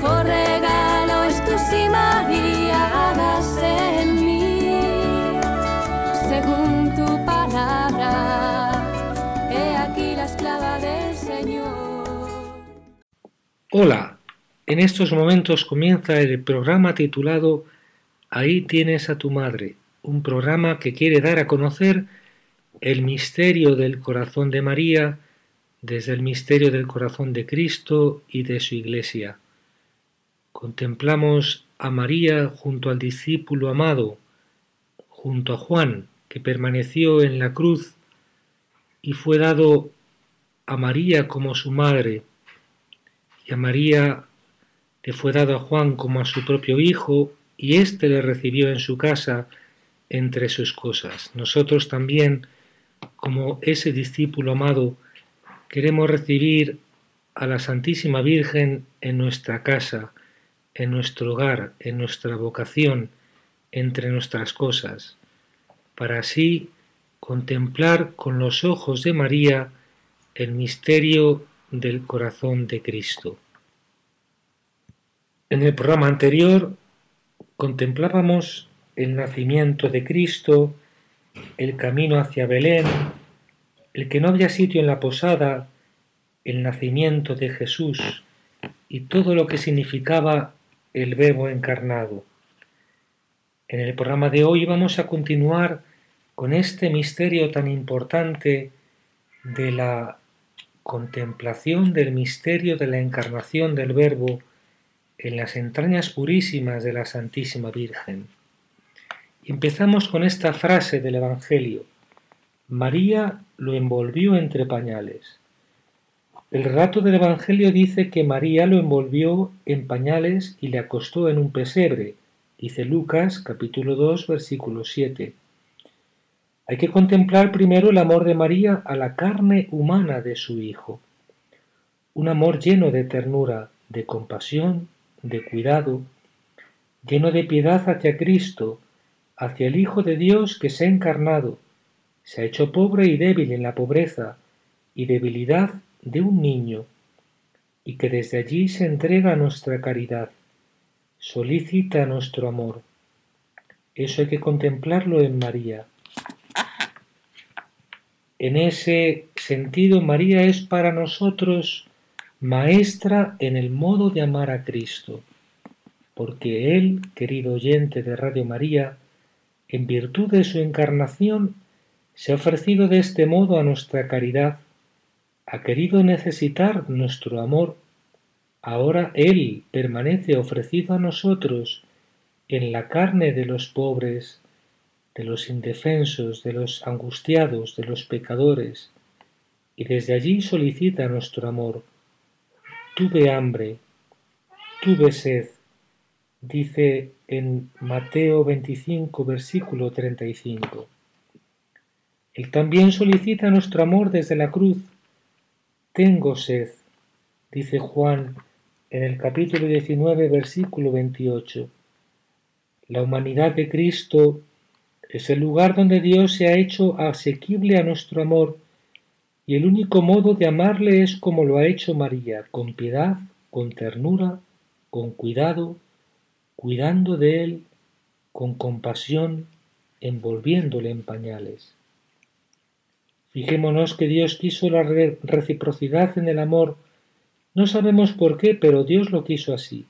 Mejor regalo María, hágase en mí, según tu palabra. He aquí la esclava del Señor. Hola, en estos momentos comienza el programa titulado Ahí tienes a tu madre, un programa que quiere dar a conocer el misterio del corazón de María desde el misterio del corazón de Cristo y de su Iglesia. Contemplamos a María junto al discípulo amado, junto a Juan, que permaneció en la cruz y fue dado a María como su madre, y a María le fue dado a Juan como a su propio hijo, y éste le recibió en su casa entre sus cosas. Nosotros también, como ese discípulo amado, queremos recibir a la Santísima Virgen en nuestra casa, en nuestro hogar, en nuestra vocación, entre nuestras cosas, para así contemplar con los ojos de María el misterio del corazón de Cristo. En el programa anterior contemplábamos el nacimiento de Cristo, el camino hacia Belén, el que no había sitio en la posada, el nacimiento de Jesús y todo lo que significaba el Verbo encarnado. En el programa de hoy vamos a continuar con este misterio tan importante de la contemplación del misterio de la encarnación del Verbo en las entrañas purísimas de la Santísima Virgen. Empezamos con esta frase del Evangelio. María lo envolvió entre pañales. El relato del Evangelio dice que María lo envolvió en pañales y le acostó en un pesebre, dice Lucas capítulo 2 versículo 7. Hay que contemplar primero el amor de María a la carne humana de su Hijo, un amor lleno de ternura, de compasión, de cuidado, lleno de piedad hacia Cristo, hacia el Hijo de Dios que se ha encarnado, se ha hecho pobre y débil en la pobreza y debilidad de un niño, y que desde allí se entrega a nuestra caridad, solicita nuestro amor. Eso hay que contemplarlo en María. En ese sentido, María es para nosotros maestra en el modo de amar a Cristo, porque Él, querido oyente de Radio María, en virtud de su encarnación, se ha ofrecido de este modo a nuestra caridad, ha querido necesitar nuestro amor, ahora Él permanece ofrecido a nosotros en la carne de los pobres, de los indefensos, de los angustiados, de los pecadores, y desde allí solicita nuestro amor. Tuve hambre, tuve sed, dice en Mateo 25, versículo 35. Él también solicita nuestro amor desde la cruz. Tengo sed, dice Juan en el capítulo 19, versículo 28. La humanidad de Cristo es el lugar donde Dios se ha hecho asequible a nuestro amor y el único modo de amarle es como lo ha hecho María, con piedad, con ternura, con cuidado, cuidando de él, con compasión, envolviéndole en pañales. Fijémonos que Dios quiso la reciprocidad en el amor. No sabemos por qué, pero Dios lo quiso así.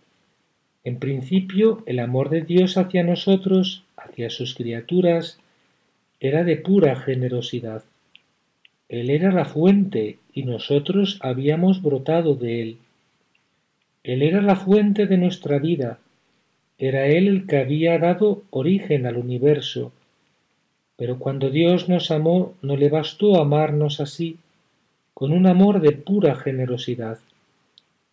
En principio, el amor de Dios hacia nosotros, hacia sus criaturas, era de pura generosidad. Él era la fuente y nosotros habíamos brotado de Él. Él era la fuente de nuestra vida, era Él el que había dado origen al universo, Pero cuando Dios nos amó, no le bastó amarnos así, con un amor de pura generosidad,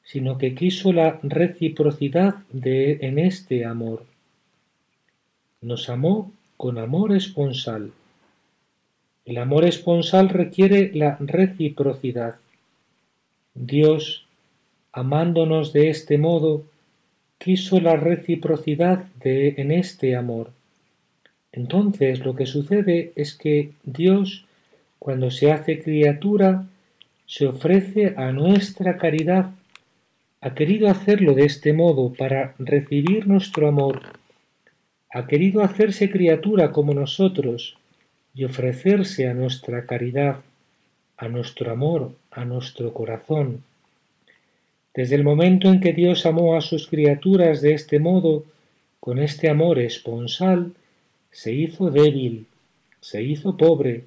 sino que quiso la reciprocidad de, en este amor. Nos amó con amor esponsal. El amor esponsal requiere la reciprocidad. Dios, amándonos de este modo, quiso la reciprocidad de, en este amor. Entonces lo que sucede es que Dios, cuando se hace criatura, se ofrece a nuestra caridad. Ha querido hacerlo de este modo para recibir nuestro amor. Ha querido hacerse criatura como nosotros y ofrecerse a nuestra caridad, a nuestro amor, a nuestro corazón. Desde el momento en que Dios amó a sus criaturas de este modo, con este amor esponsal, se hizo débil, se hizo pobre,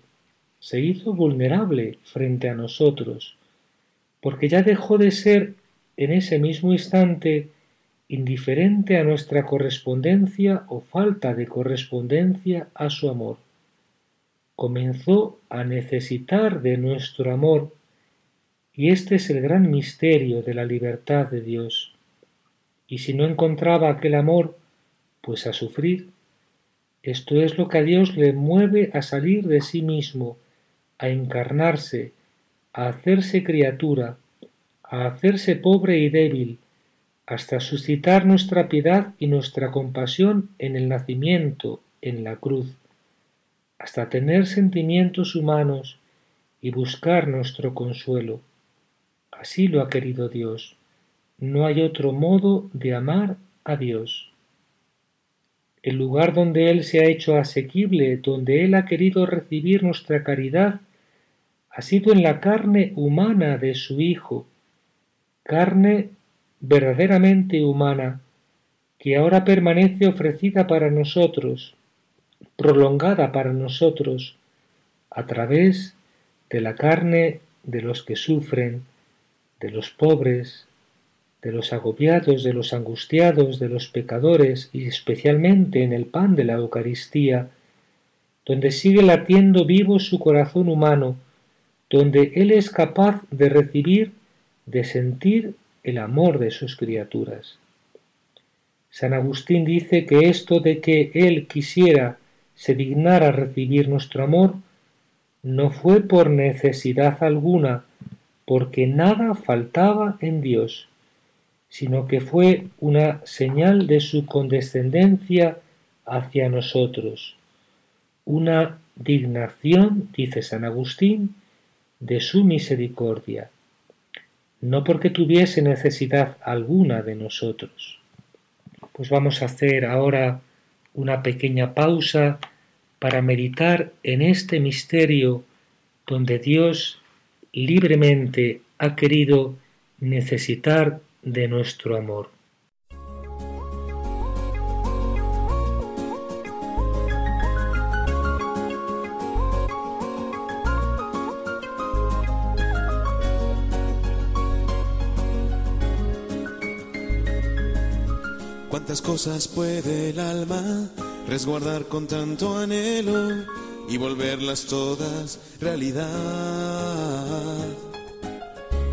se hizo vulnerable frente a nosotros, porque ya dejó de ser en ese mismo instante indiferente a nuestra correspondencia o falta de correspondencia a su amor. Comenzó a necesitar de nuestro amor y este es el gran misterio de la libertad de Dios. Y si no encontraba aquel amor, pues a sufrir. Esto es lo que a Dios le mueve a salir de sí mismo, a encarnarse, a hacerse criatura, a hacerse pobre y débil, hasta suscitar nuestra piedad y nuestra compasión en el nacimiento, en la cruz, hasta tener sentimientos humanos y buscar nuestro consuelo. Así lo ha querido Dios. No hay otro modo de amar a Dios. El lugar donde Él se ha hecho asequible, donde Él ha querido recibir nuestra caridad, ha sido en la carne humana de su Hijo, carne verdaderamente humana, que ahora permanece ofrecida para nosotros, prolongada para nosotros, a través de la carne de los que sufren, de los pobres, de los agobiados, de los angustiados, de los pecadores y especialmente en el pan de la Eucaristía, donde sigue latiendo vivo su corazón humano, donde Él es capaz de recibir, de sentir el amor de sus criaturas. San Agustín dice que esto de que Él quisiera se dignara recibir nuestro amor, no fue por necesidad alguna, porque nada faltaba en Dios, sino que fue una señal de su condescendencia hacia nosotros, una dignación, dice San Agustín, de su misericordia, no porque tuviese necesidad alguna de nosotros. Pues vamos a hacer ahora una pequeña pausa para meditar en este misterio donde Dios libremente ha querido necesitar de nuestro amor. ¿Cuántas cosas puede el alma resguardar con tanto anhelo? y volverlas todas realidad.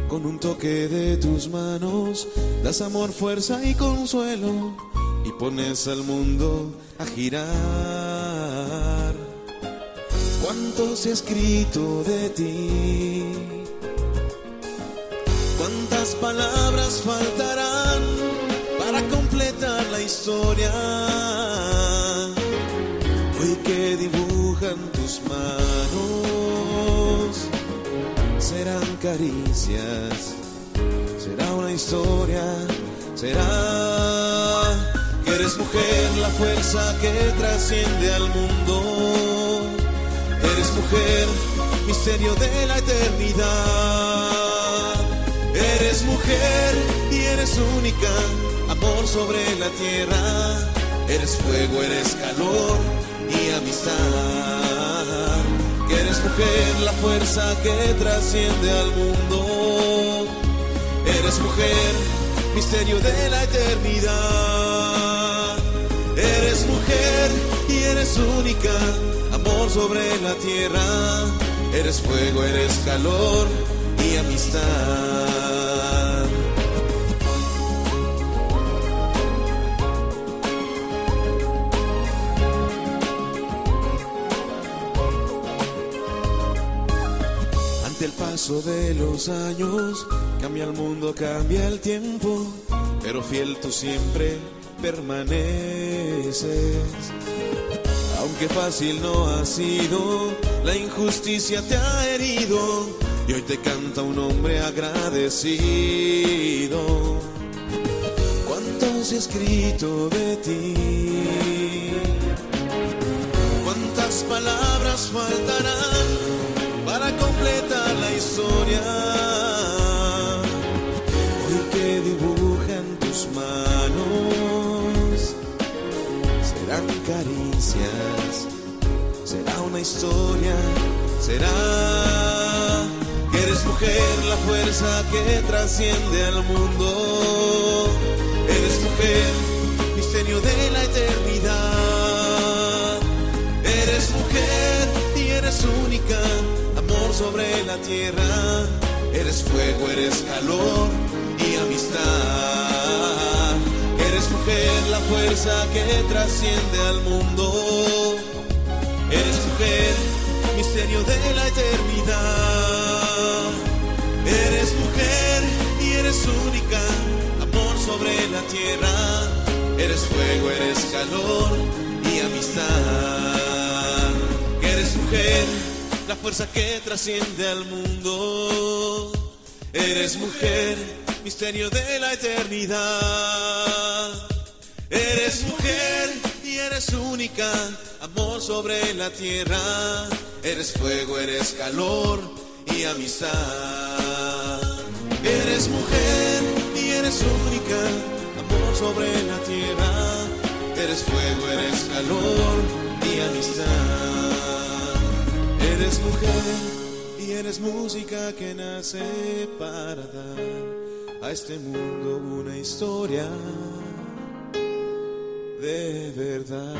Con un toque de tus manos das amor, fuerza y consuelo y pones al mundo a girar. ¿Cuánto se ha escrito de ti? ¿Cuántas palabras faltarán para completar la historia? Hoy que tus manos serán caricias, será una historia, será que eres mujer la fuerza que trasciende al mundo, eres mujer, misterio de la eternidad, eres mujer y eres única, amor sobre la tierra, eres fuego, eres calor y amistad. Eres mujer, la fuerza que trasciende al mundo. Eres mujer, misterio de la eternidad. Eres mujer y eres única, amor sobre la tierra. Eres fuego, eres calor y amistad. Paso de los años, cambia el mundo, cambia el tiempo, pero fiel tú siempre permaneces. Aunque fácil no ha sido, la injusticia te ha herido y hoy te canta un hombre agradecido. ¿Cuánto se ha escrito de ti? ¿Cuántas palabras faltarán para completar la historia? Hoy que dibujan tus manos serán caricias, será una historia, será que eres mujer la fuerza que trasciende al mundo. Eres mujer, misterio de la eternidad. Eres mujer y eres única, sobre la tierra. Eres fuego, eres calor y amistad. Eres mujer, la fuerza que trasciende al mundo. Eres mujer, misterio de la eternidad. Eres mujer y eres única, amor sobre la tierra. Eres fuego, eres calor y amistad. Eres mujer, la fuerza que trasciende al mundo. Eres mujer, misterio de la eternidad. Eres mujer y eres única, amor sobre la tierra. Eres fuego, eres calor y amistad. Eres mujer y eres única, amor sobre la tierra. Eres fuego, eres calor y amistad. Eres mujer y eres música que nace para dar a este mundo una historia de verdad.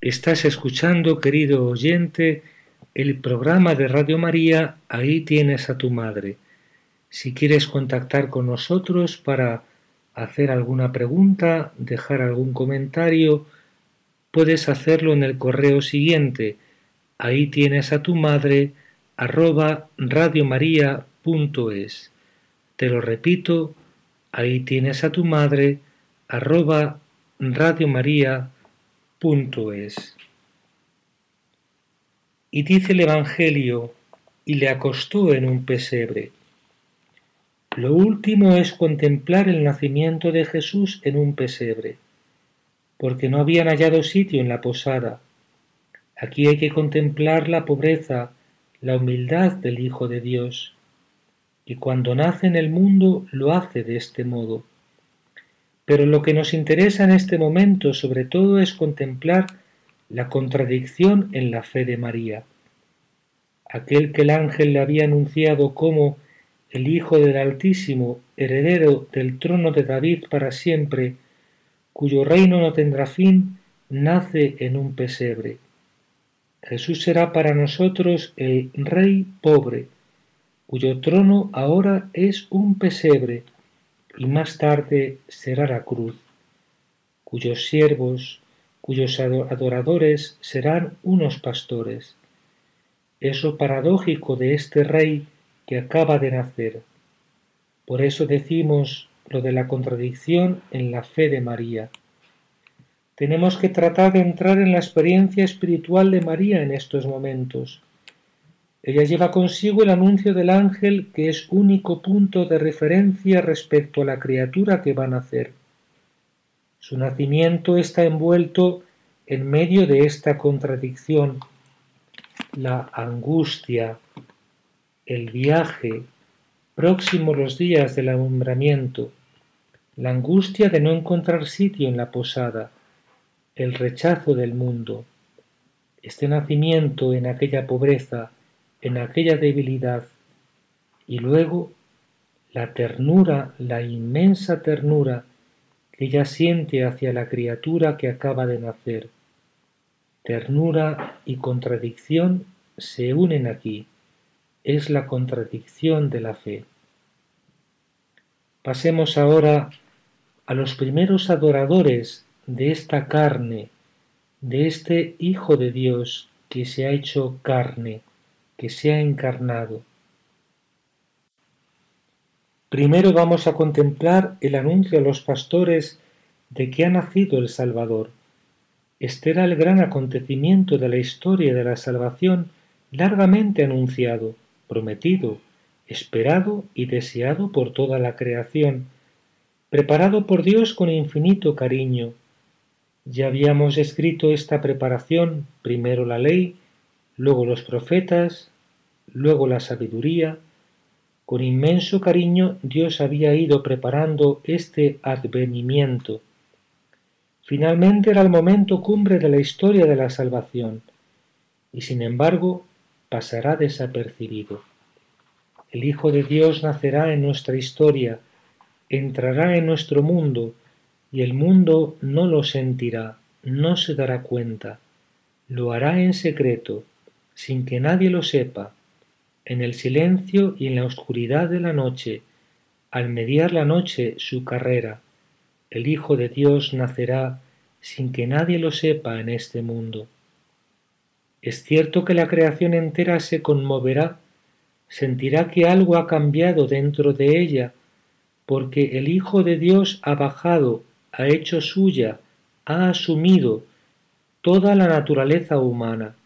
Estás escuchando, querido oyente, el programa de Radio María Ahí tienes a tu madre. Si quieres contactar con nosotros para hacer alguna pregunta, dejar algún comentario, puedes hacerlo en el correo siguiente. Ahí tienes a tu madre arroba radiomaria.es. Te lo repito, ahí tienes a tu madre arroba radiomaria.es. Y dice el Evangelio, y le acostó en un pesebre. Lo último es contemplar el nacimiento de Jesús en un pesebre, porque no habían hallado sitio en la posada. Aquí hay que contemplar la pobreza, la humildad del Hijo de Dios, y cuando nace en el mundo lo hace de este modo. Pero lo que nos interesa en este momento sobre todo es contemplar la contradicción en la fe de María. Aquel que el ángel le había anunciado como el Hijo del Altísimo, heredero del trono de David para siempre, cuyo reino no tendrá fin, nace en un pesebre. Jesús será para nosotros el Rey pobre, cuyo trono ahora es un pesebre y más tarde será la cruz, cuyos siervos, cuyos adoradores serán unos pastores. Es lo paradójico de este Rey que acaba de nacer. Por eso decimos lo de la contradicción en la fe de María. Tenemos que tratar de entrar en la experiencia espiritual de María en estos momentos. Ella lleva consigo el anuncio del ángel que es único punto de referencia respecto a la criatura que va a nacer. Su nacimiento está envuelto en medio de esta contradicción, la angustia, el viaje, próximo los días del alumbramiento, la angustia de no encontrar sitio en la posada, el rechazo del mundo. Este nacimiento en aquella pobreza, en aquella debilidad, y luego la ternura, la inmensa ternura que ella siente hacia la criatura que acaba de nacer. Ternura y contradicción se unen aquí. Es la contradicción de la fe. Pasemos ahora a los primeros adoradores de esta carne, de este Hijo de Dios que se ha hecho carne, que se ha encarnado. Primero vamos a contemplar el anuncio a los pastores de que ha nacido el Salvador. Este era el gran acontecimiento de la historia de la salvación largamente anunciado, prometido, esperado y deseado por toda la creación, preparado por Dios con infinito cariño. Ya habíamos escrito esta preparación, primero la ley, luego los profetas, luego la sabiduría. Con inmenso cariño Dios había ido preparando este advenimiento. Finalmente era el momento cumbre de la historia de la salvación, y sin embargo pasará desapercibido. El Hijo de Dios nacerá en nuestra historia, entrará en nuestro mundo, y el mundo no lo sentirá, no se dará cuenta, lo hará en secreto, sin que nadie lo sepa, en el silencio y en la oscuridad de la noche, al mediar la noche su carrera, el Hijo de Dios nacerá sin que nadie lo sepa en este mundo. Es cierto que la creación entera se conmoverá sentirá que algo ha cambiado dentro de ella, porque el Hijo de Dios ha bajado, ha hecho suya, ha asumido toda la naturaleza humana,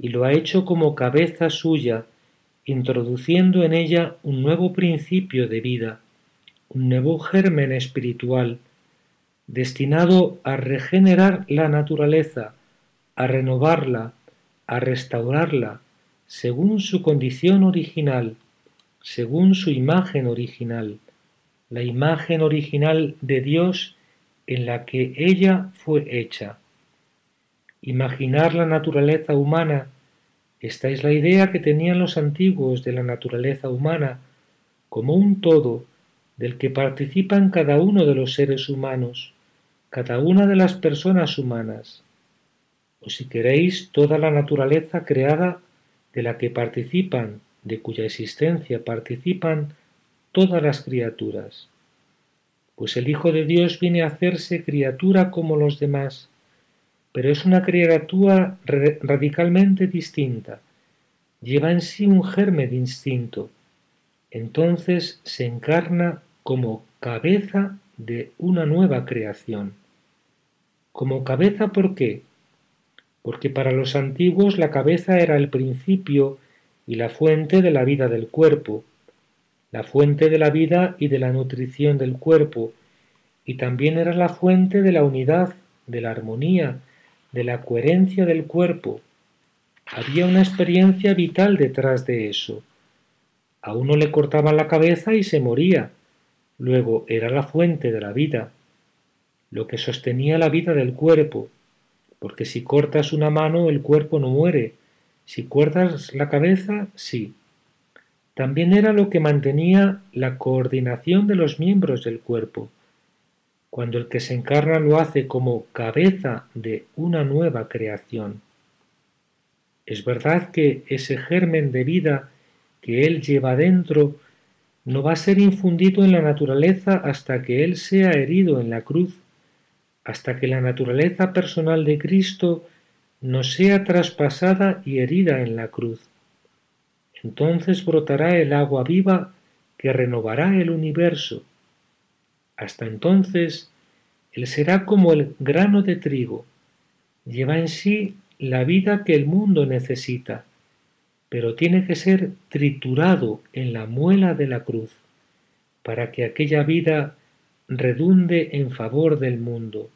y lo ha hecho como cabeza suya, introduciendo en ella un nuevo principio de vida, un nuevo germen espiritual, destinado a regenerar la naturaleza, a renovarla, a restaurarla, según su condición original, según su imagen original, la imagen original de Dios en la que ella fue hecha. Imaginar la naturaleza humana, esta es la idea que tenían los antiguos de la naturaleza humana como un todo del que participan cada uno de los seres humanos, cada una de las personas humanas, o si queréis toda la naturaleza creada de la que participan, de cuya existencia participan todas las criaturas. Pues el Hijo de Dios viene a hacerse criatura como los demás, pero es una criatura radicalmente distinta, lleva en sí un germen instinto, entonces se encarna como cabeza de una nueva creación. Como cabeza, ¿por qué? Porque para los antiguos la cabeza era el principio y la fuente de la vida del cuerpo, la fuente de la vida y de la nutrición del cuerpo, y también era la fuente de la unidad, de la armonía, de la coherencia del cuerpo. Había una experiencia vital detrás de eso. A uno le cortaban la cabeza y se moría. Luego era la fuente de la vida, lo que sostenía la vida del cuerpo, porque si cortas una mano el cuerpo no muere, si cortas la cabeza, sí. También era lo que mantenía la coordinación de los miembros del cuerpo. Cuando el que se encarna lo hace como cabeza de una nueva creación. Es verdad que ese germen de vida que él lleva dentro no va a ser infundido en la naturaleza hasta que él sea herido en la cruz hasta que la naturaleza personal de Cristo no sea traspasada y herida en la cruz. Entonces brotará el agua viva que renovará el universo. Hasta entonces, Él será como el grano de trigo, lleva en sí la vida que el mundo necesita, pero tiene que ser triturado en la muela de la cruz, para que aquella vida redunde en favor del mundo.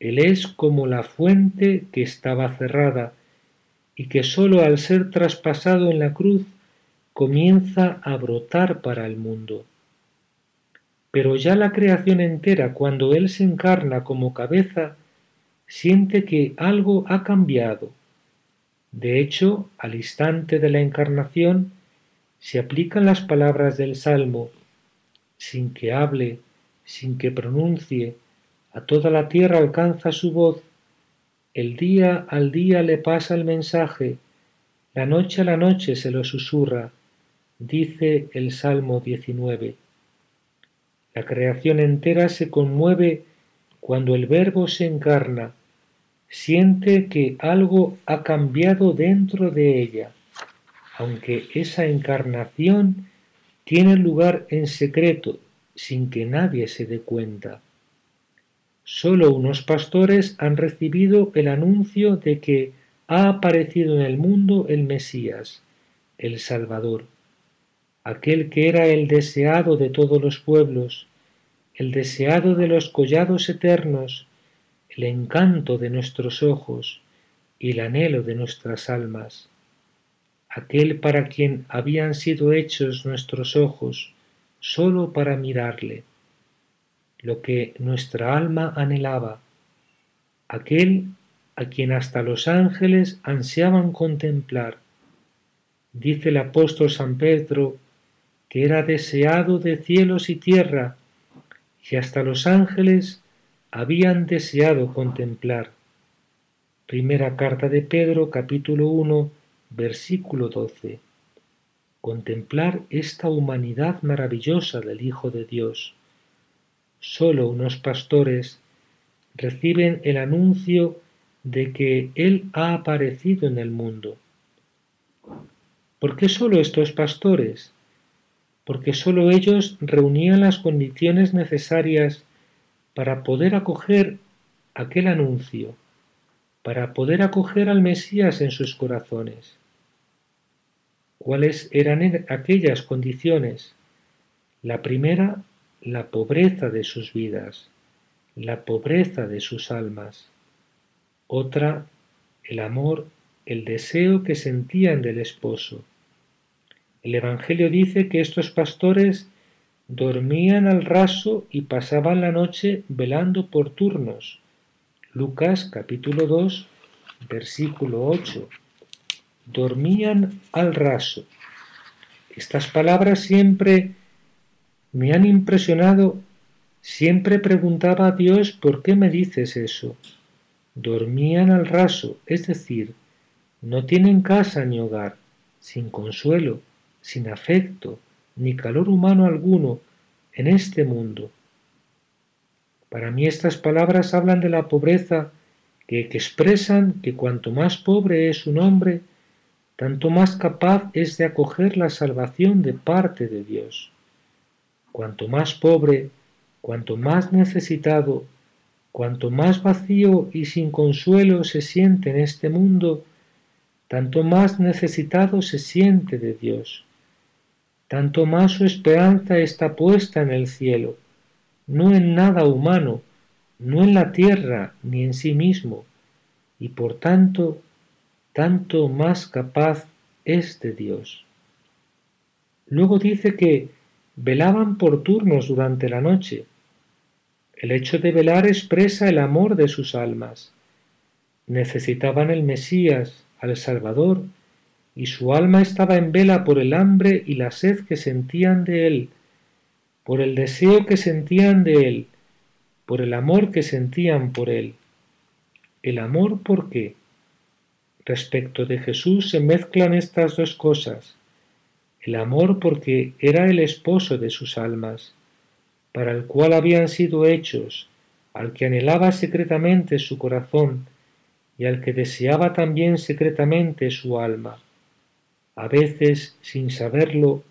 Él es como la fuente que estaba cerrada y que sólo al ser traspasado en la cruz comienza a brotar para el mundo. Pero ya la creación entera, cuando Él se encarna como cabeza, siente que algo ha cambiado. De hecho, al instante de la encarnación, se aplican las palabras del Salmo, sin que hable, sin que pronuncie, a toda la tierra alcanza su voz, el día al día le pasa el mensaje, la noche a la noche se lo susurra, dice el Salmo 19. La creación entera se conmueve cuando el Verbo se encarna, siente que algo ha cambiado dentro de ella, aunque esa encarnación tiene lugar en secreto, sin que nadie se dé cuenta. Solo unos pastores han recibido el anuncio de que ha aparecido en el mundo el Mesías, el Salvador, aquel que era el deseado de todos los pueblos, el deseado de los collados eternos, el encanto de nuestros ojos y el anhelo de nuestras almas, aquel para quien habían sido hechos nuestros ojos, sólo para mirarle lo que nuestra alma anhelaba, aquel a quien hasta los ángeles ansiaban contemplar. Dice el apóstol San Pedro que era deseado de cielos y tierra, y hasta los ángeles habían deseado contemplar. Primera carta de Pedro, capítulo 1, versículo 12. Contemplar esta humanidad maravillosa del Hijo de Dios sólo unos pastores reciben el anuncio de que Él ha aparecido en el mundo. ¿Por qué sólo estos pastores? Porque sólo ellos reunían las condiciones necesarias para poder acoger aquel anuncio, para poder acoger al Mesías en sus corazones. ¿Cuáles eran aquellas condiciones? La primera, la pobreza de sus vidas, la pobreza de sus almas. Otra, el amor, el deseo que sentían del esposo. El Evangelio dice que estos pastores dormían al raso y pasaban la noche velando por turnos. Lucas capítulo 2, versículo 8. Dormían al raso. Estas palabras siempre me han impresionado. Siempre preguntaba a Dios ¿por qué me dices eso? Dormían al raso, es decir, no tienen casa ni hogar, sin consuelo, sin afecto, ni calor humano alguno en este mundo. Para mí estas palabras hablan de la pobreza que, expresan que cuanto más pobre es un hombre, tanto más capaz es de acoger la salvación de parte de Dios. Cuanto más pobre, cuanto más necesitado, cuanto más vacío y sin consuelo se siente en este mundo, tanto más necesitado se siente de Dios, tanto más su esperanza está puesta en el cielo, no en nada humano, no en la tierra ni en sí mismo, y por tanto, tanto más capaz es de Dios. Luego dice que velaban por turnos durante la noche. El hecho de velar expresa el amor de sus almas. Necesitaban el Mesías, al Salvador, y su alma estaba en vela por el hambre y la sed que sentían de él, por el deseo que sentían de él, por el amor que sentían por él. ¿El amor por qué? Respecto de Jesús se mezclan estas dos cosas el amor porque era el esposo de sus almas, para el cual habían sido hechos, al que anhelaba secretamente su corazón y al que deseaba también secretamente su alma. A veces, sin saberlo,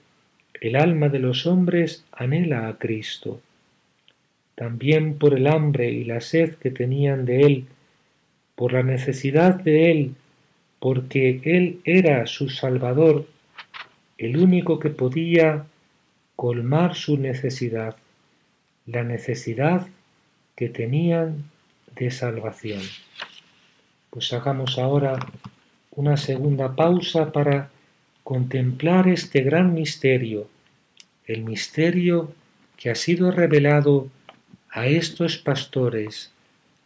el alma de los hombres anhela a Cristo. También por el hambre y la sed que tenían de Él, por la necesidad de Él, porque Él era su Salvador el único que podía colmar su necesidad, la necesidad que tenían de salvación. Pues hagamos ahora una segunda pausa para contemplar este gran misterio, el misterio que ha sido revelado a estos pastores,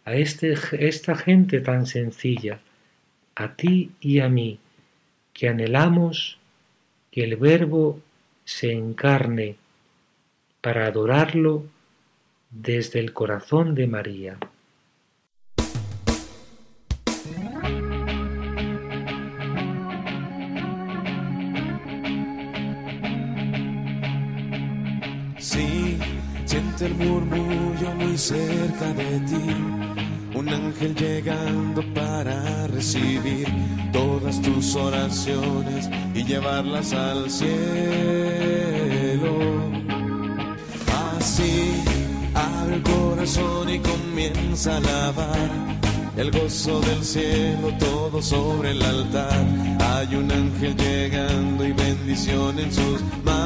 a este, esta gente tan sencilla, a ti y a mí, que anhelamos que el Verbo se encarne para adorarlo desde el corazón de María. Sí, siente el murmullo muy cerca de ti. Un ángel llegando para recibir todas tus oraciones y llevarlas al cielo. Así abre el corazón y comienza a alabar el gozo del cielo todo sobre el altar. Hay un ángel llegando y bendición en sus manos.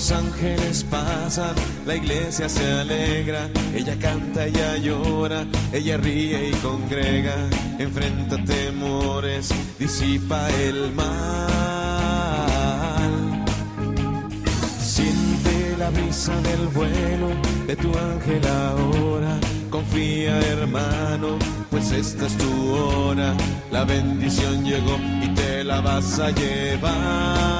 Los ángeles pasan, la iglesia se alegra, ella canta, ella llora, ella ríe y congrega, enfrenta temores, disipa el mal. Siente la brisa del vuelo de tu ángel ahora. Confía hermano, pues esta es tu hora. La bendición llegó y te la vas a llevar.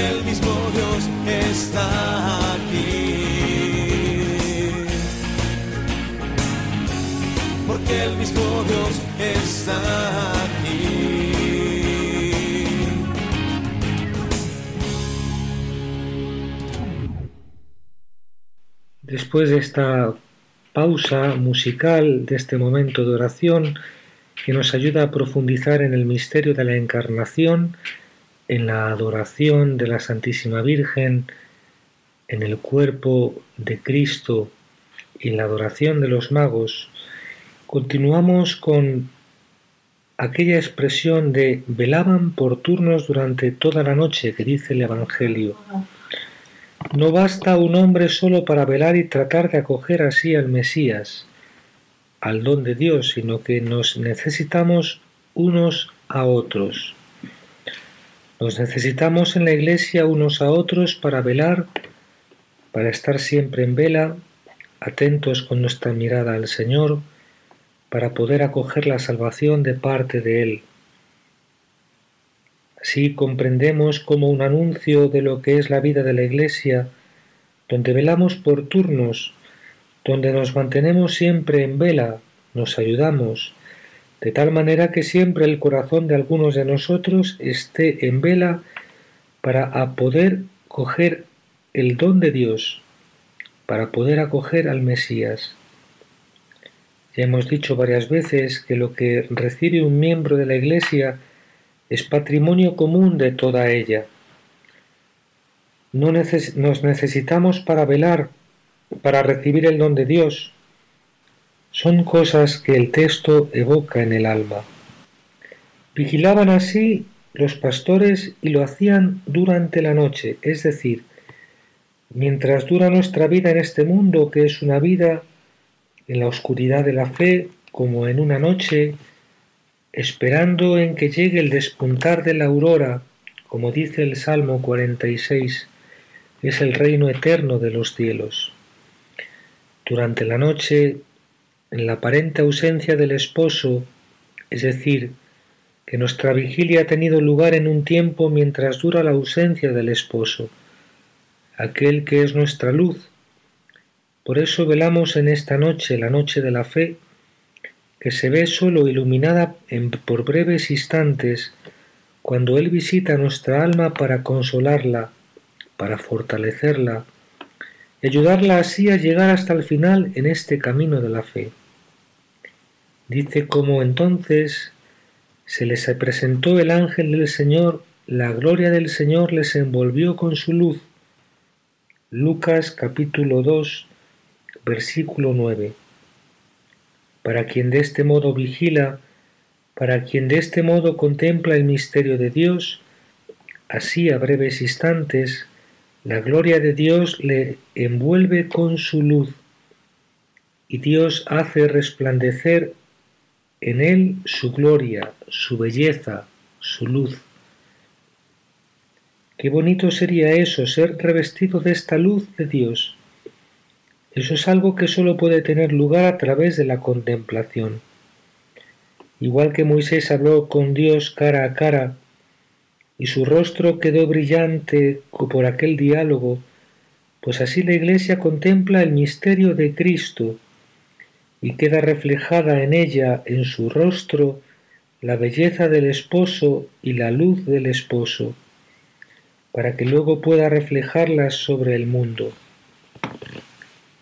El mismo Dios está aquí. Porque el mismo Dios está aquí. Después de esta pausa musical, de este momento de oración, que nos ayuda a profundizar en el misterio de la encarnación, en la adoración de la Santísima Virgen, en el cuerpo de Cristo y en la adoración de los magos, continuamos con aquella expresión de velaban por turnos durante toda la noche que dice el Evangelio. No basta un hombre solo para velar y tratar de acoger así al Mesías, al don de Dios, sino que nos necesitamos unos a otros. Nos necesitamos en la iglesia unos a otros para velar, para estar siempre en vela, atentos con nuestra mirada al Señor, para poder acoger la salvación de parte de Él. Así comprendemos como un anuncio de lo que es la vida de la Iglesia donde velamos por turnos, donde nos mantenemos siempre en vela, nos ayudamos, de tal manera que siempre el corazón de algunos de nosotros esté en vela para poder coger el don de Dios, para poder acoger al Mesías. Ya hemos dicho varias veces que lo que recibe un miembro de la Iglesia es patrimonio común de toda ella. No nos necesitamos para velar, para recibir el don de Dios. Son cosas que el texto evoca en el alma. Vigilaban así los pastores y lo hacían durante la noche, es decir, mientras dura nuestra vida en este mundo, que es una vida en la oscuridad de la fe, como en una noche, esperando en que llegue el despuntar de la aurora, como dice el Salmo 46, es el reino eterno de los cielos. Durante la noche, en la aparente ausencia del esposo, es decir, que nuestra vigilia ha tenido lugar en un tiempo mientras dura la ausencia del esposo, aquel que es nuestra luz. Por eso velamos en esta noche, la noche de la fe, que se ve sólo iluminada por breves instantes, cuando Él visita nuestra alma para consolarla, para fortalecerla, y ayudarla así a llegar hasta el final en este camino de la fe. Dice cómo entonces se les presentó el ángel del Señor, la gloria del Señor les envolvió con su luz. Lucas capítulo 2, versículo 9 para quien de este modo vigila, para quien de este modo contempla el misterio de Dios, así a breves instantes, la gloria de Dios le envuelve con su luz y Dios hace resplandecer en él su gloria, su belleza, su luz. Qué bonito sería eso, ser revestido de esta luz de Dios eso es algo que solo puede tener lugar a través de la contemplación. Igual que Moisés habló con Dios cara a cara y su rostro quedó brillante por aquel diálogo, pues así la Iglesia contempla el misterio de Cristo y queda reflejada en ella, en su rostro, la belleza del esposo y la luz del esposo, para que luego pueda reflejarlas sobre el mundo.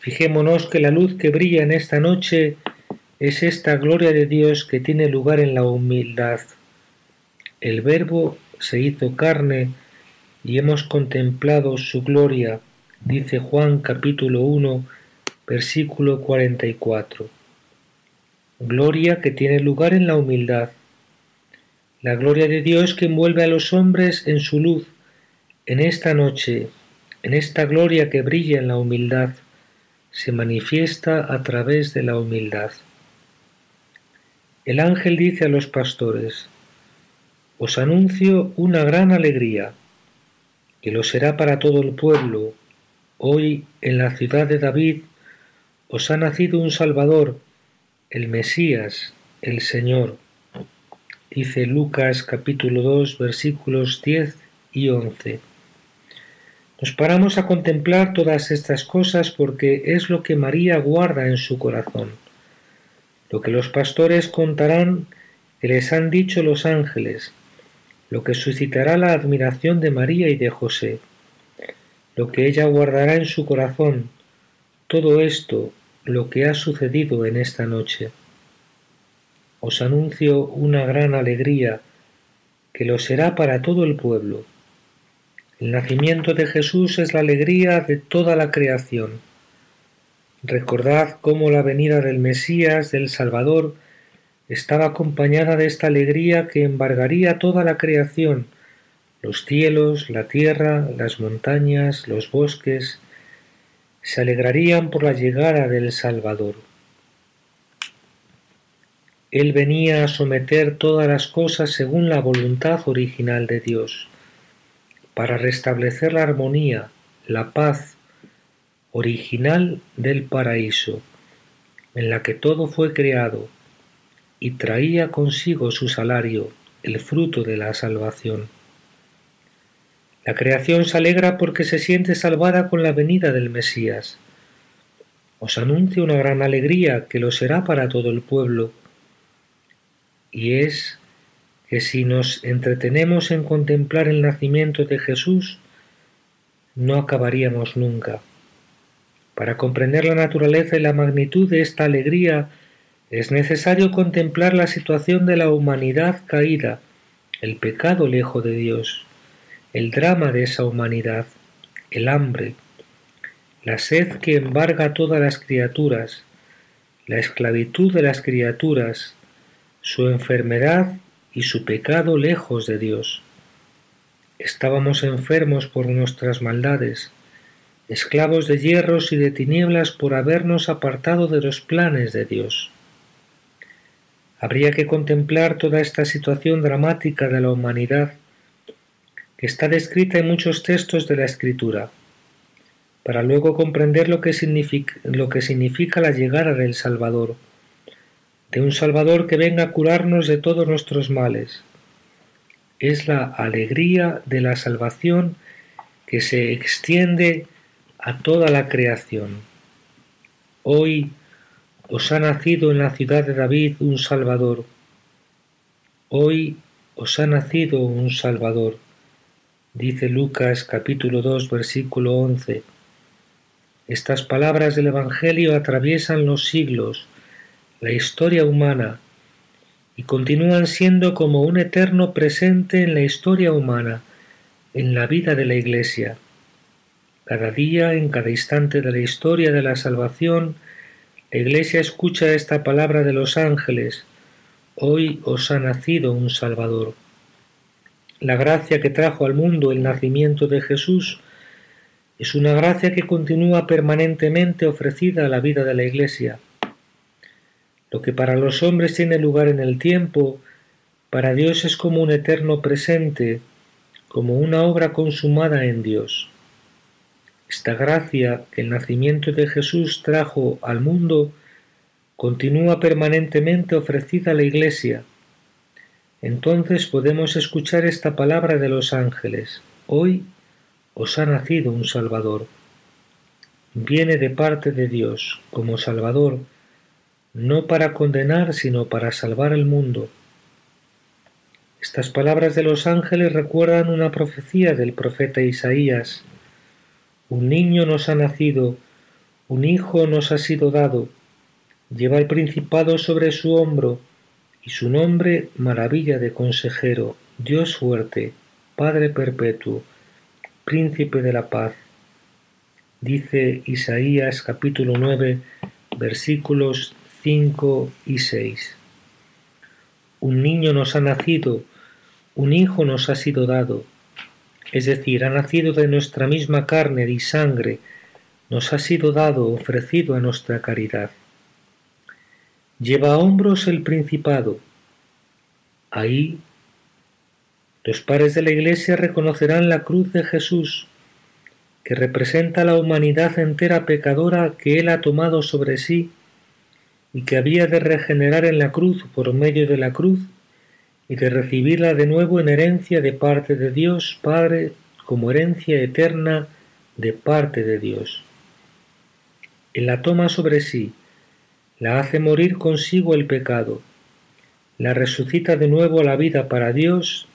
Fijémonos que la luz que brilla en esta noche es esta gloria de Dios que tiene lugar en la humildad. El Verbo se hizo carne y hemos contemplado su gloria, dice Juan capítulo 1, versículo 44. Gloria que tiene lugar en la humildad. La gloria de Dios que envuelve a los hombres en su luz, en esta noche, en esta gloria que brilla en la humildad se manifiesta a través de la humildad. El ángel dice a los pastores, Os anuncio una gran alegría, que lo será para todo el pueblo. Hoy en la ciudad de David os ha nacido un Salvador, el Mesías, el Señor. Dice Lucas capítulo 2 versículos 10 y 11. Nos paramos a contemplar todas estas cosas porque es lo que María guarda en su corazón, lo que los pastores contarán que les han dicho los ángeles, lo que suscitará la admiración de María y de José, lo que ella guardará en su corazón, todo esto, lo que ha sucedido en esta noche. Os anuncio una gran alegría, que lo será para todo el pueblo el nacimiento de Jesús es la alegría de toda la creación. Recordad cómo la venida del Mesías, del Salvador, estaba acompañada de esta alegría que embargaría toda la creación, los cielos, la tierra, las montañas, los bosques, se alegrarían por la llegada del Salvador. Él venía a someter todas las cosas según la voluntad original de Dios para restablecer la armonía, la paz original del paraíso, en la que todo fue creado y traía consigo su salario, el fruto de la salvación. La creación se alegra porque se siente salvada con la venida del Mesías. Os anuncio una gran alegría que lo será para todo el pueblo, y es que si nos entretenemos en contemplar el nacimiento de Jesús, no acabaríamos nunca. Para comprender la naturaleza y la magnitud de esta alegría, es necesario contemplar la situación de la humanidad caída, el pecado lejos de Dios, el drama de esa humanidad, el hambre, la sed que embarga a todas las criaturas, la esclavitud de las criaturas, su enfermedad y su pecado lejos de Dios. Estábamos enfermos por nuestras maldades, esclavos de hierros y de tinieblas por habernos apartado de los planes de Dios. Habría que contemplar toda esta situación dramática de la humanidad que está descrita en muchos textos de la Escritura, para luego comprender lo que significa, lo que significa la llegada del Salvador, de un Salvador que venga a curarnos de todos nuestros males, es la alegría de la salvación que se extiende a toda la creación. Hoy os ha nacido en la ciudad de David un Salvador. Hoy os ha nacido un Salvador. Dice Lucas capítulo 2 versículo 11. Estas palabras del Evangelio atraviesan los siglos, la historia humana, y continúan siendo como un eterno presente en la historia humana, en la vida de la Iglesia. Cada día, en cada instante de la historia de la salvación, la Iglesia escucha esta palabra de los ángeles, hoy os ha nacido un Salvador. La gracia que trajo al mundo el nacimiento de Jesús es una gracia que continúa permanentemente ofrecida a la vida de la Iglesia. Lo que para los hombres tiene lugar en el tiempo, para Dios es como un eterno presente, como una obra consumada en Dios. Esta gracia que el nacimiento de Jesús trajo al mundo continúa permanentemente ofrecida a la Iglesia. Entonces podemos escuchar esta palabra de los ángeles. Hoy os ha nacido un Salvador. Viene de parte de Dios como Salvador no para condenar, sino para salvar el mundo. Estas palabras de los ángeles recuerdan una profecía del profeta Isaías. Un niño nos ha nacido, un hijo nos ha sido dado, lleva el principado sobre su hombro, y su nombre maravilla de consejero, Dios fuerte, Padre perpetuo, príncipe de la paz. Dice Isaías capítulo 9 versículos 5 y 6. Un niño nos ha nacido, un hijo nos ha sido dado, es decir, ha nacido de nuestra misma carne y sangre, nos ha sido dado, ofrecido a nuestra caridad. Lleva a hombros el principado. Ahí los padres de la Iglesia reconocerán la cruz de Jesús, que representa la humanidad entera pecadora que Él ha tomado sobre sí y que había de regenerar en la cruz por medio de la cruz y de recibirla de nuevo en herencia de parte de Dios Padre como herencia eterna de parte de Dios. Él la toma sobre sí, la hace morir consigo el pecado, la resucita de nuevo a la vida para Dios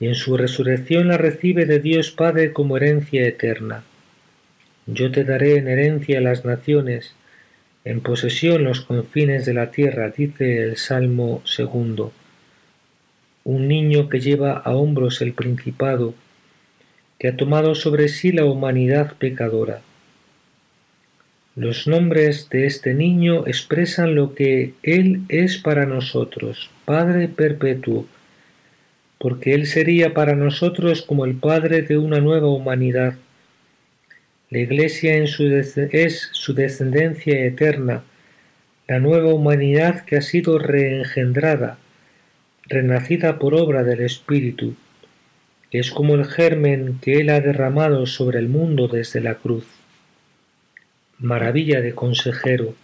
y en su resurrección la recibe de Dios Padre como herencia eterna. Yo te daré en herencia las naciones, en posesión los confines de la tierra, dice el Salmo segundo. Un niño que lleva a hombros el principado, que ha tomado sobre sí la humanidad pecadora. Los nombres de este niño expresan lo que Él es para nosotros, Padre perpetuo, porque Él sería para nosotros como el Padre de una nueva humanidad la Iglesia es su descendencia eterna, la nueva humanidad que ha sido reengendrada, renacida por obra del Espíritu, es como el germen que Él ha derramado sobre el mundo desde la cruz. Maravilla de consejero,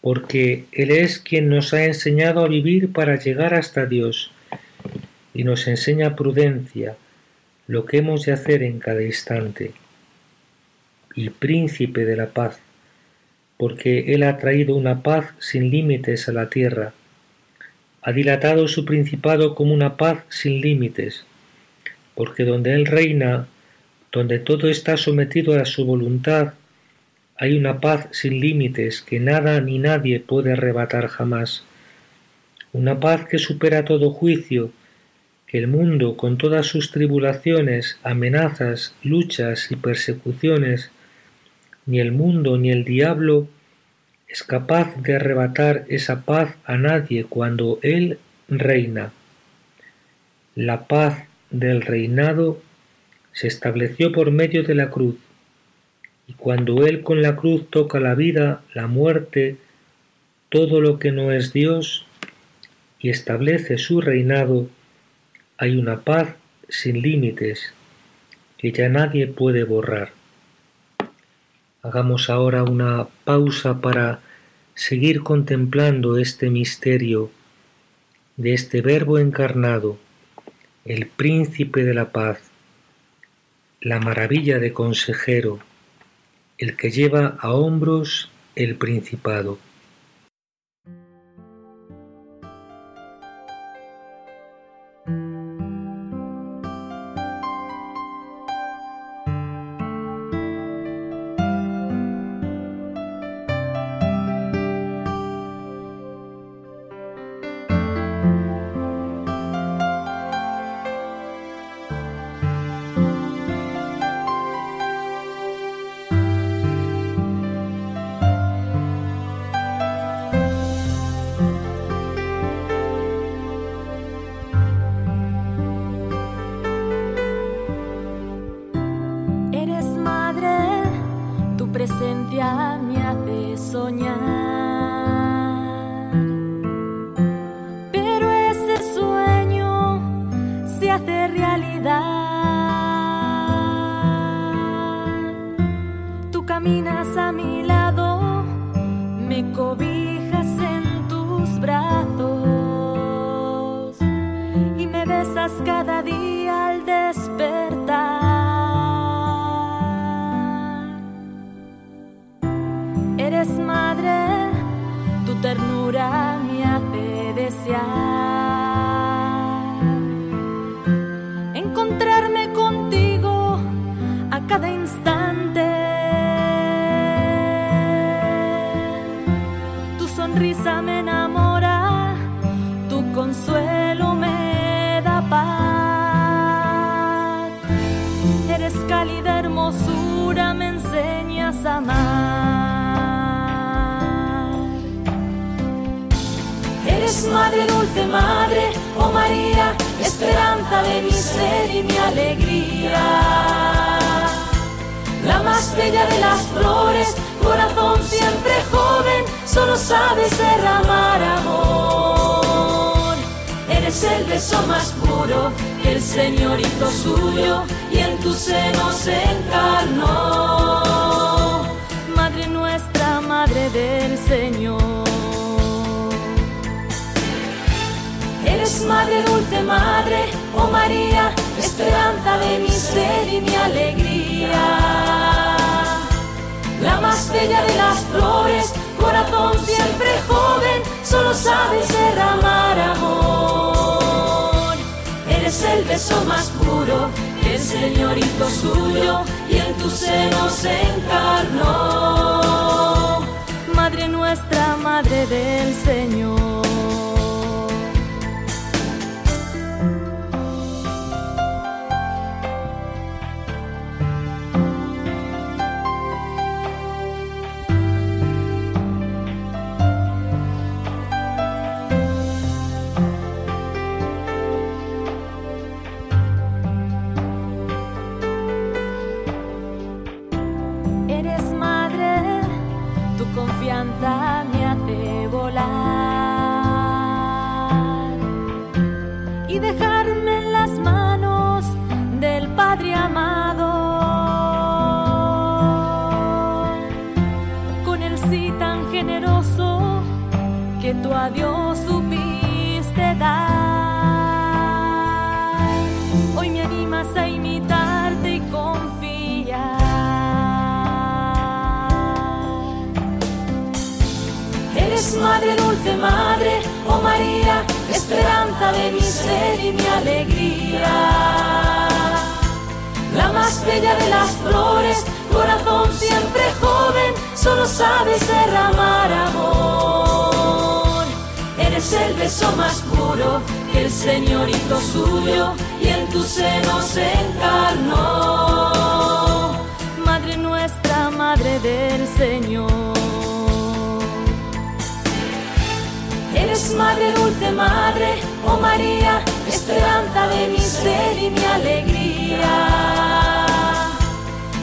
porque Él es quien nos ha enseñado a vivir para llegar hasta Dios, y nos enseña prudencia, lo que hemos de hacer en cada instante, y príncipe de la paz, porque Él ha traído una paz sin límites a la tierra, ha dilatado su principado como una paz sin límites, porque donde Él reina, donde todo está sometido a su voluntad, hay una paz sin límites que nada ni nadie puede arrebatar jamás, una paz que supera todo juicio, que el mundo, con todas sus tribulaciones, amenazas, luchas y persecuciones, ni el mundo ni el diablo es capaz de arrebatar esa paz a nadie cuando Él reina. La paz del reinado se estableció por medio de la cruz, y cuando Él con la cruz toca la vida, la muerte, todo lo que no es Dios, y establece su reinado, hay una paz sin límites que ya nadie puede borrar. Hagamos ahora una pausa para seguir contemplando este misterio de este Verbo encarnado, el príncipe de la paz, la maravilla de consejero, el que lleva a hombros el principado. Madre, dulce madre, oh María, esperanza de mi ser y mi alegría. La más bella de las flores, corazón siempre joven, solo sabes derramar amor. Eres el beso más puro que el Señor hizo suyo y en tu seno se encarnó. Madre nuestra, Madre del Señor. Eres madre, dulce madre, oh María, esperanza de mi ser y mi alegría. La más bella de las flores, corazón siempre joven, solo sabes derramar amor. Eres el beso más puro el Señor hizo suyo y en tu seno se encarnó. Madre nuestra, Madre del Señor. Padre amado. Con el sí tan generoso que tú a Dios supiste dar. Hoy me animas a imitarte y confiar. Eres madre, dulce madre, oh María, esperanza de mi ser y mi alegría. La más bella de las flores, corazón siempre joven, solo sabes derramar amor. Eres el beso más puro que el Señor hizo suyo y en tu seno se encarnó. Madre nuestra, Madre del Señor. Eres madre, dulce madre, oh María, esperanza de mi ser y mi alegría.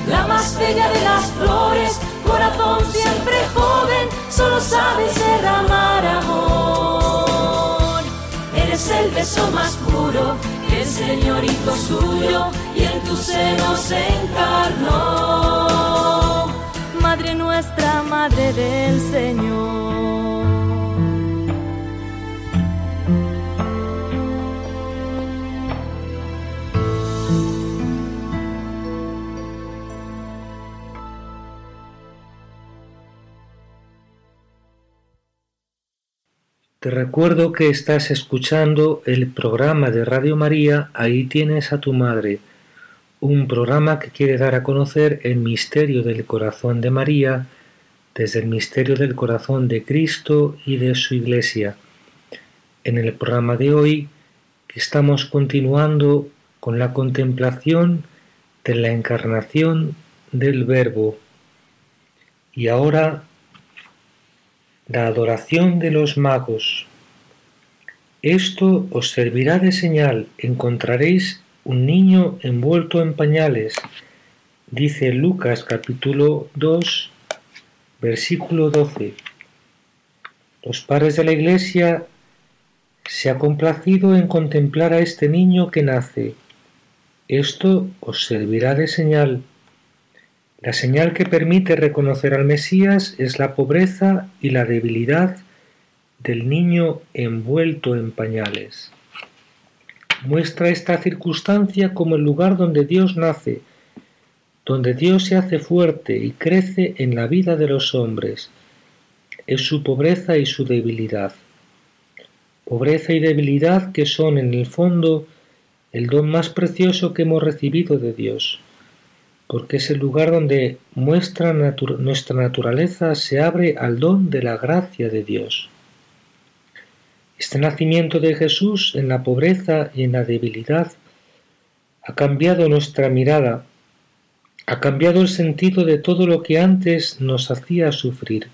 La más bella de las flores, corazón siempre joven, solo sabes derramar amor. Eres el beso más puro que el Señor hizo suyo y en tu seno se encarnó. Madre nuestra, Madre del Señor. Te recuerdo que estás escuchando el programa de Radio María Ahí tienes a tu madre, un programa que quiere dar a conocer el misterio del corazón de María desde el misterio del corazón de Cristo y de su Iglesia. En el programa de hoy estamos continuando con la contemplación de la encarnación del Verbo. Y ahora la adoración de los magos. Esto os servirá de señal, encontraréis un niño envuelto en pañales, dice Lucas capítulo 2, versículo 12. Los padres de la Iglesia se ha complacido en contemplar a este niño que nace. Esto os servirá de señal. La señal que permite reconocer al Mesías es la pobreza y la debilidad del niño envuelto en pañales. Muestra esta circunstancia como el lugar donde Dios nace, donde Dios se hace fuerte y crece en la vida de los hombres. Es su pobreza y su debilidad. Pobreza y debilidad que son en el fondo el don más precioso que hemos recibido de Dios porque es el lugar donde nuestra naturaleza se abre al don de la gracia de Dios. Este nacimiento de Jesús en la pobreza y en la debilidad ha cambiado nuestra mirada, ha cambiado el sentido de todo lo que antes nos hacía sufrir,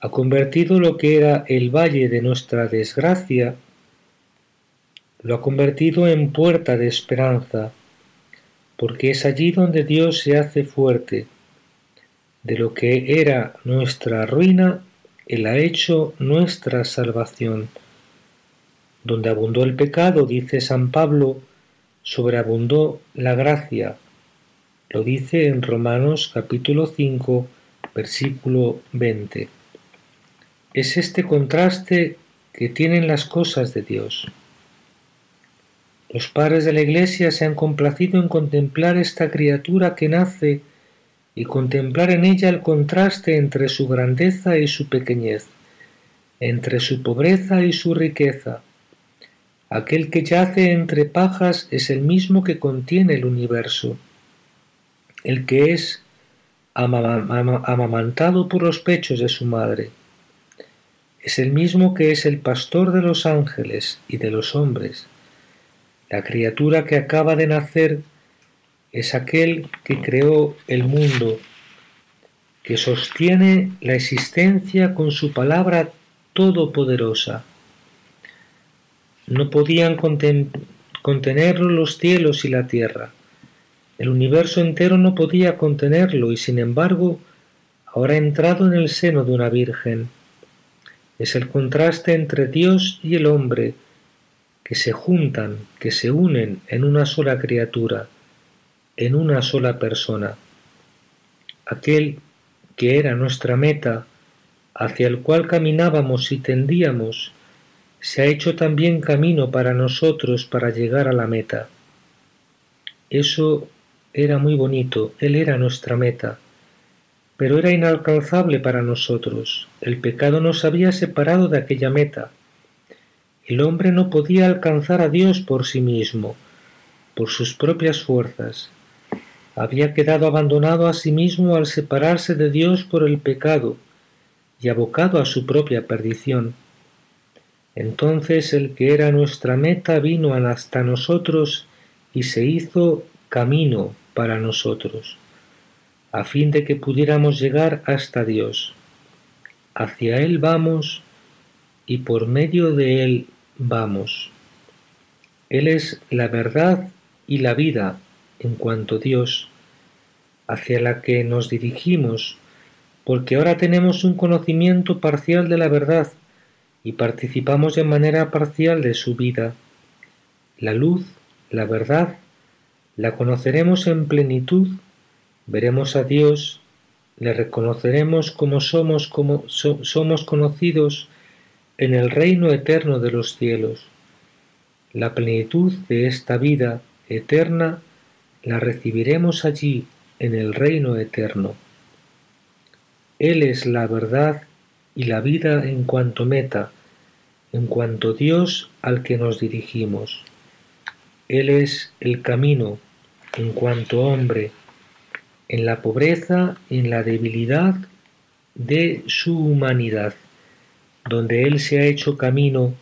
ha convertido lo que era el valle de nuestra desgracia, lo ha convertido en puerta de esperanza, porque es allí donde Dios se hace fuerte. De lo que era nuestra ruina, Él ha hecho nuestra salvación. Donde abundó el pecado, dice San Pablo, sobreabundó la gracia. Lo dice en Romanos capítulo 5, versículo 20. Es este contraste que tienen las cosas de Dios. Los padres de la Iglesia se han complacido en contemplar esta criatura que nace y contemplar en ella el contraste entre su grandeza y su pequeñez, entre su pobreza y su riqueza. Aquel que yace entre pajas es el mismo que contiene el universo, el que es amamantado por los pechos de su madre. Es el mismo que es el pastor de los ángeles y de los hombres la criatura que acaba de nacer es aquel que creó el mundo, que sostiene la existencia con su palabra todopoderosa. No podían contenerlo los cielos y la tierra. El universo entero no podía contenerlo y sin embargo ahora ha entrado en el seno de una virgen. Es el contraste entre Dios y el hombre, que se juntan, que se unen en una sola criatura, en una sola persona. Aquel que era nuestra meta, hacia el cual caminábamos y tendíamos, se ha hecho también camino para nosotros para llegar a la meta. Eso era muy bonito, Él era nuestra meta, pero era inalcanzable para nosotros. El pecado nos había separado de aquella meta. El hombre no podía alcanzar a Dios por sí mismo, por sus propias fuerzas. Había quedado abandonado a sí mismo al separarse de Dios por el pecado y abocado a su propia perdición. Entonces el que era nuestra meta vino hasta nosotros y se hizo camino para nosotros a fin de que pudiéramos llegar hasta Dios. Hacia Él vamos y por medio de Él vamos. Él es la verdad y la vida en cuanto Dios, hacia la que nos dirigimos, porque ahora tenemos un conocimiento parcial de la verdad y participamos de manera parcial de su vida. La luz, la verdad, la conoceremos en plenitud veremos a Dios, le reconoceremos como somos, como somos conocidos en el reino eterno de los cielos. La plenitud de esta vida eterna la recibiremos allí en el reino eterno. Él es la verdad y la vida en cuanto meta, en cuanto Dios al que nos dirigimos. Él es el camino en cuanto hombre, en la pobreza, en la debilidad de su humanidad, donde Él se ha hecho camino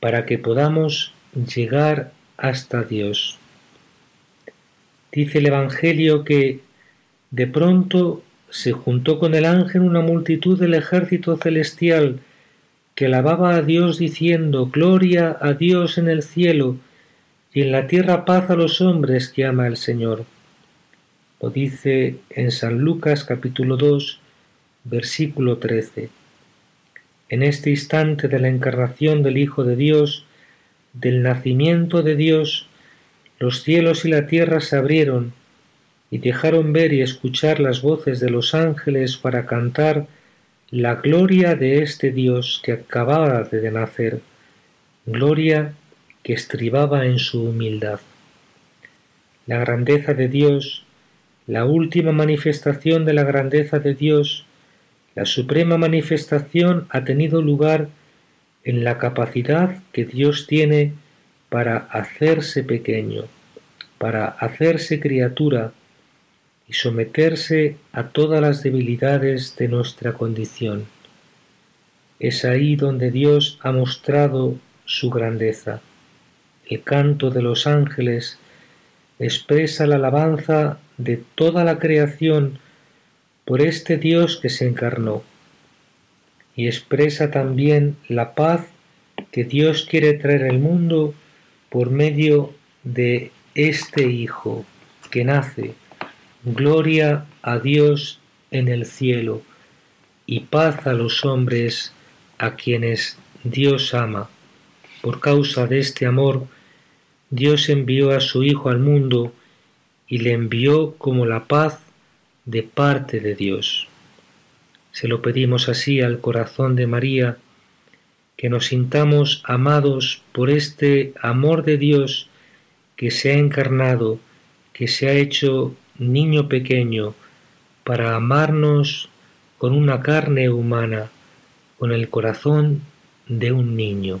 para que podamos llegar hasta Dios. Dice el Evangelio que de pronto se juntó con el ángel una multitud del ejército celestial que alababa a Dios diciendo Gloria a Dios en el cielo y en la tierra paz a los hombres que ama el Señor. Lo dice en San Lucas capítulo 2, versículo 13. En este instante de la encarnación del Hijo de Dios, del nacimiento de Dios, los cielos y la tierra se abrieron y dejaron ver y escuchar las voces de los ángeles para cantar la gloria de este Dios que acababa de nacer, gloria que estribaba en su humildad. La grandeza de Dios la última manifestación de la grandeza de Dios, la suprema manifestación ha tenido lugar en la capacidad que Dios tiene para hacerse pequeño, para hacerse criatura y someterse a todas las debilidades de nuestra condición. Es ahí donde Dios ha mostrado su grandeza. El canto de los ángeles expresa la alabanza de toda la creación por este Dios que se encarnó y expresa también la paz que Dios quiere traer al mundo por medio de este Hijo que nace. Gloria a Dios en el cielo y paz a los hombres a quienes Dios ama. Por causa de este amor, Dios envió a su Hijo al mundo y le envió como la paz de parte de Dios. Se lo pedimos así al corazón de María, que nos sintamos amados por este amor de Dios que se ha encarnado, que se ha hecho niño pequeño, para amarnos con una carne humana, con el corazón de un niño.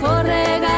mejor regalo.